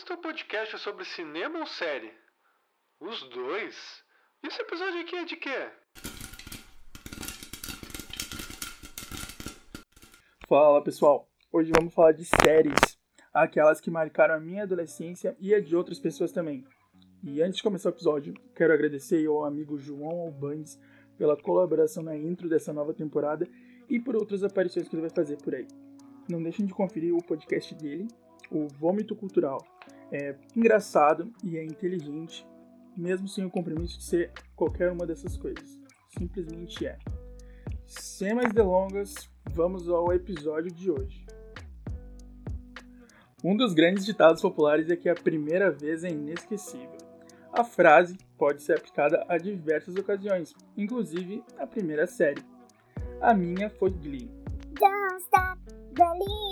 Mas teu podcast é sobre cinema ou série? Os dois? Esse episódio aqui é de quê? Fala pessoal, hoje vamos falar de séries, aquelas que marcaram a minha adolescência e a de outras pessoas também. E antes de começar o episódio, quero agradecer ao amigo João Albandes pela colaboração na intro dessa nova temporada e por outras aparições que ele vai fazer por aí. Não deixem de conferir o podcast dele, o Vômito Cultural. É engraçado e é inteligente, mesmo sem o compromisso de ser qualquer uma dessas coisas. Simplesmente é. Sem mais delongas, vamos ao episódio de hoje. Um dos grandes ditados populares é que a primeira vez é inesquecível. A frase pode ser aplicada a diversas ocasiões, inclusive a primeira série. A minha foi Glee. Don't stop believing.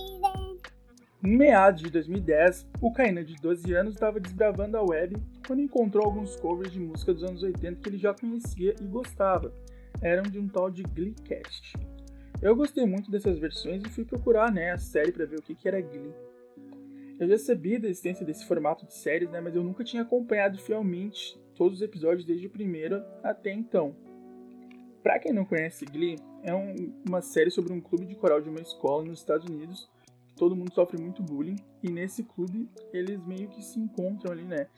Em meados de 2010, o Kaina, de 12 anos, estava desbravando a web quando encontrou alguns covers de música dos anos 80 que ele já conhecia e gostava. Eram de um tal de Gleecast. Eu gostei muito dessas versões e fui procurar né, a série para ver o que, que era Glee. Eu já sabia da existência desse formato de séries, né, mas eu nunca tinha acompanhado fielmente todos os episódios desde o primeiro até então. Para quem não conhece Glee, é um, uma série sobre um clube de coral de uma escola nos Estados Unidos. Todo mundo sofre muito bullying e nesse clube eles meio que se encontram ali, né?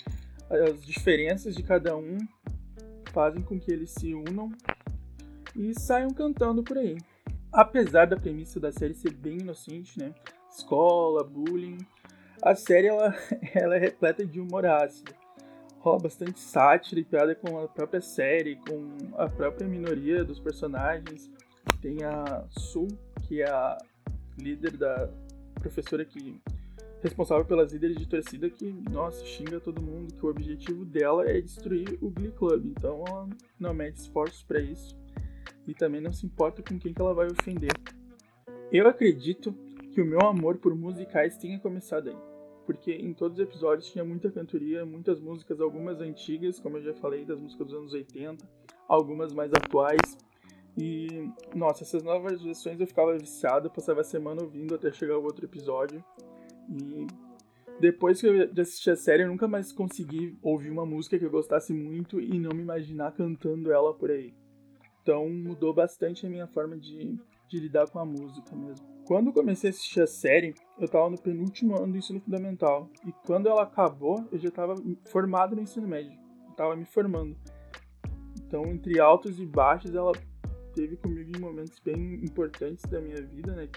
As diferenças de cada um fazem com que eles se unam e saiam cantando por aí. Apesar da premissa da série ser bem inocente, né? Escola, bullying, a série ela, ela é repleta de humor ácido. Rola bastante sátira e piada com a própria série, com a própria minoria dos personagens. Tem a Su, que é a líder da professora que responsável pelas líderes de torcida que, nossa, xinga todo mundo, que o objetivo dela é destruir o Glee Club. Então ela não mete esforços para isso e também não se importa com quem que ela vai ofender. Eu acredito que o meu amor por musicais tenha começado aí porque em todos os episódios tinha muita cantoria, muitas músicas, algumas antigas, como eu já falei, das músicas dos anos 80, algumas mais atuais. E, nossa, essas novas versões eu ficava viciado, passava a semana ouvindo até chegar o outro episódio. E depois que eu assisti a série, eu nunca mais consegui ouvir uma música que eu gostasse muito e não me imaginar cantando ela por aí. Então mudou bastante a minha forma de, de lidar com a música mesmo. Quando comecei a assistir a série, eu estava no penúltimo ano do ensino fundamental. E quando ela acabou, eu já estava formado no ensino médio. Estava me formando. Então, entre altos e baixos, ela teve comigo em momentos bem importantes da minha vida, né?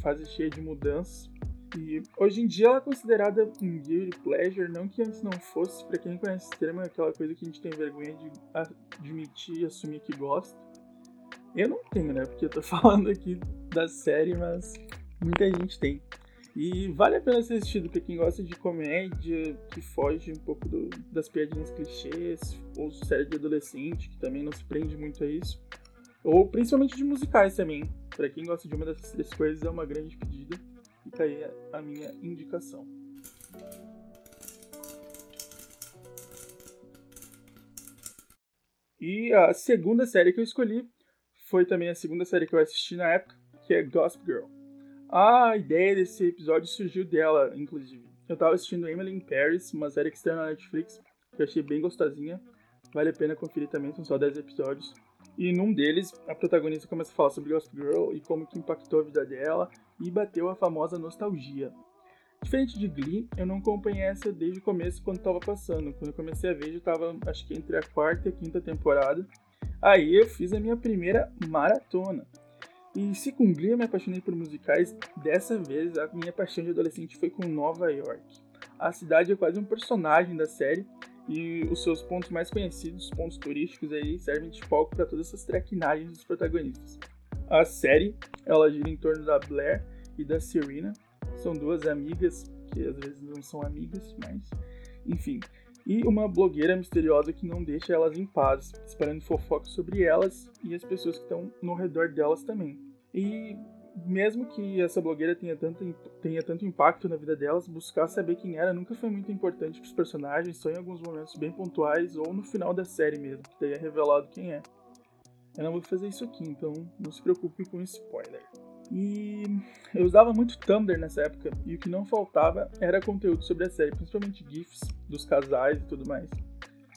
Fase cheia de mudanças. E hoje em dia ela é considerada um guilty pleasure, não que antes não fosse, para quem conhece esse termo, é aquela coisa que a gente tem vergonha de admitir assumir que gosta. Eu não tenho, né? Porque eu tô falando aqui da série, mas muita gente tem. E vale a pena ser assistido pra quem gosta de comédia, que foge um pouco do, das piadinhas clichês, ou série de adolescente, que também não se prende muito a isso. Ou principalmente de musicais também. Para quem gosta de uma dessas três coisas, é uma grande pedida. Fica aí a minha indicação. E a segunda série que eu escolhi foi também a segunda série que eu assisti na época, que é Gossip Girl. A ideia desse episódio surgiu dela, inclusive. Eu tava assistindo Emily in Paris, uma série que está na Netflix, que eu achei bem gostosinha. Vale a pena conferir também, são só 10 episódios. E num deles, a protagonista começa a falar sobre Gossip Girl e como que impactou a vida dela e bateu a famosa nostalgia. Diferente de Glee, eu não acompanhei essa desde o começo quando estava passando. Quando eu comecei a ver, já estava acho que entre a quarta e a quinta temporada. Aí eu fiz a minha primeira maratona. E se com Glee eu me apaixonei por musicais, dessa vez a minha paixão de adolescente foi com Nova York. A cidade é quase um personagem da série e os seus pontos mais conhecidos, pontos turísticos aí, servem de palco para todas essas traquinagens dos protagonistas. A série, ela gira em torno da Blair e da Serena, são duas amigas, que às vezes não são amigas, mas enfim, e uma blogueira misteriosa que não deixa elas em paz, esperando fofocas sobre elas e as pessoas que estão no redor delas também. E mesmo que essa blogueira tenha tanto, tenha tanto impacto na vida delas, buscar saber quem era nunca foi muito importante para os personagens, só em alguns momentos bem pontuais ou no final da série mesmo, que daí é revelado quem é. Eu não vou fazer isso aqui, então não se preocupe com spoiler. E eu usava muito Tumblr nessa época, e o que não faltava era conteúdo sobre a série, principalmente GIFs dos casais e tudo mais.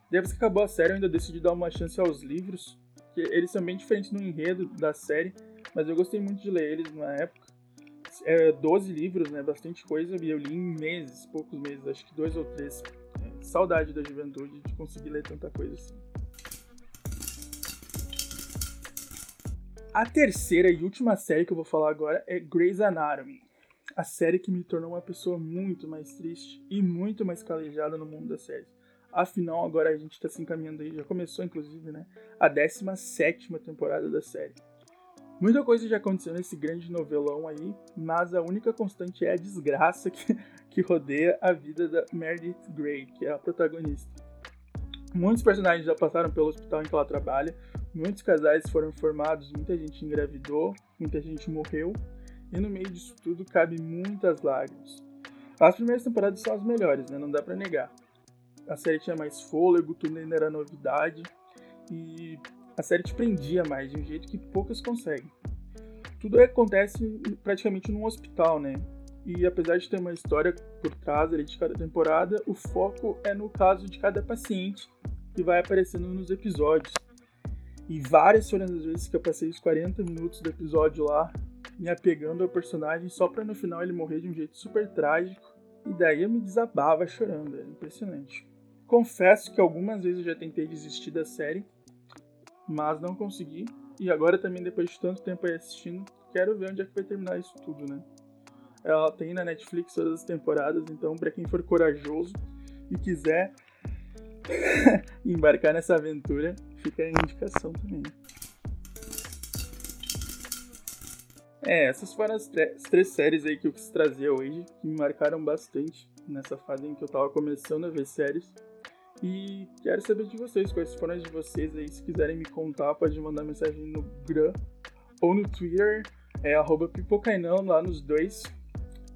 Depois que acabou a série, eu ainda decidi dar uma chance aos livros, que eles são bem diferentes no enredo da série, mas eu gostei muito de ler eles na época. É, 12 livros, né? Bastante coisa, e eu li em meses, poucos meses, acho que dois ou três. É, saudade da juventude de conseguir ler tanta coisa assim. A terceira e última série que eu vou falar agora é Grey's Anatomy. A série que me tornou uma pessoa muito mais triste e muito mais calejada no mundo das séries. Afinal, agora a gente está se encaminhando aí, já começou inclusive, né? A 17 temporada da série. Muita coisa já aconteceu nesse grande novelão aí, mas a única constante é a desgraça que, que rodeia a vida da Meredith Grey, que é a protagonista. Muitos personagens já passaram pelo hospital em que ela trabalha, Muitos casais foram formados, muita gente engravidou, muita gente morreu, e no meio disso tudo cabe muitas lágrimas. As primeiras temporadas são as melhores, né? Não dá para negar. A série tinha mais fôlego, tudo ainda era novidade, e a série te prendia mais de um jeito que poucas conseguem. Tudo acontece praticamente num hospital, né? E apesar de ter uma história por trás ali de cada temporada, o foco é no caso de cada paciente que vai aparecendo nos episódios. E várias foram as vezes que eu passei os 40 minutos do episódio lá, me apegando ao personagem, só pra no final ele morrer de um jeito super trágico. E daí eu me desabava chorando, é impressionante. Confesso que algumas vezes eu já tentei desistir da série, mas não consegui. E agora também, depois de tanto tempo aí assistindo, quero ver onde é que vai terminar isso tudo, né? Ela tem na Netflix todas as temporadas, então para quem for corajoso e quiser embarcar nessa aventura, fica a indicação também. É, essas foram as, as, três séries aí que eu quis trazer hoje, que me marcaram bastante nessa fase em que eu tava começando a ver séries. E quero saber de vocês, quais foram as de vocês aí. Se quiserem me contar, pode mandar mensagem no Gram ou no Twitter, é pipocainão lá nos dois.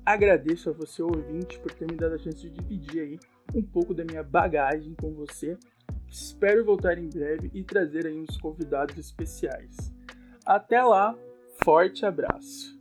Agradeço a você, ouvinte, por ter me dado a chance de dividir aí um pouco da minha bagagem com você. Espero voltar em breve e trazer aí uns convidados especiais. Até lá, forte abraço!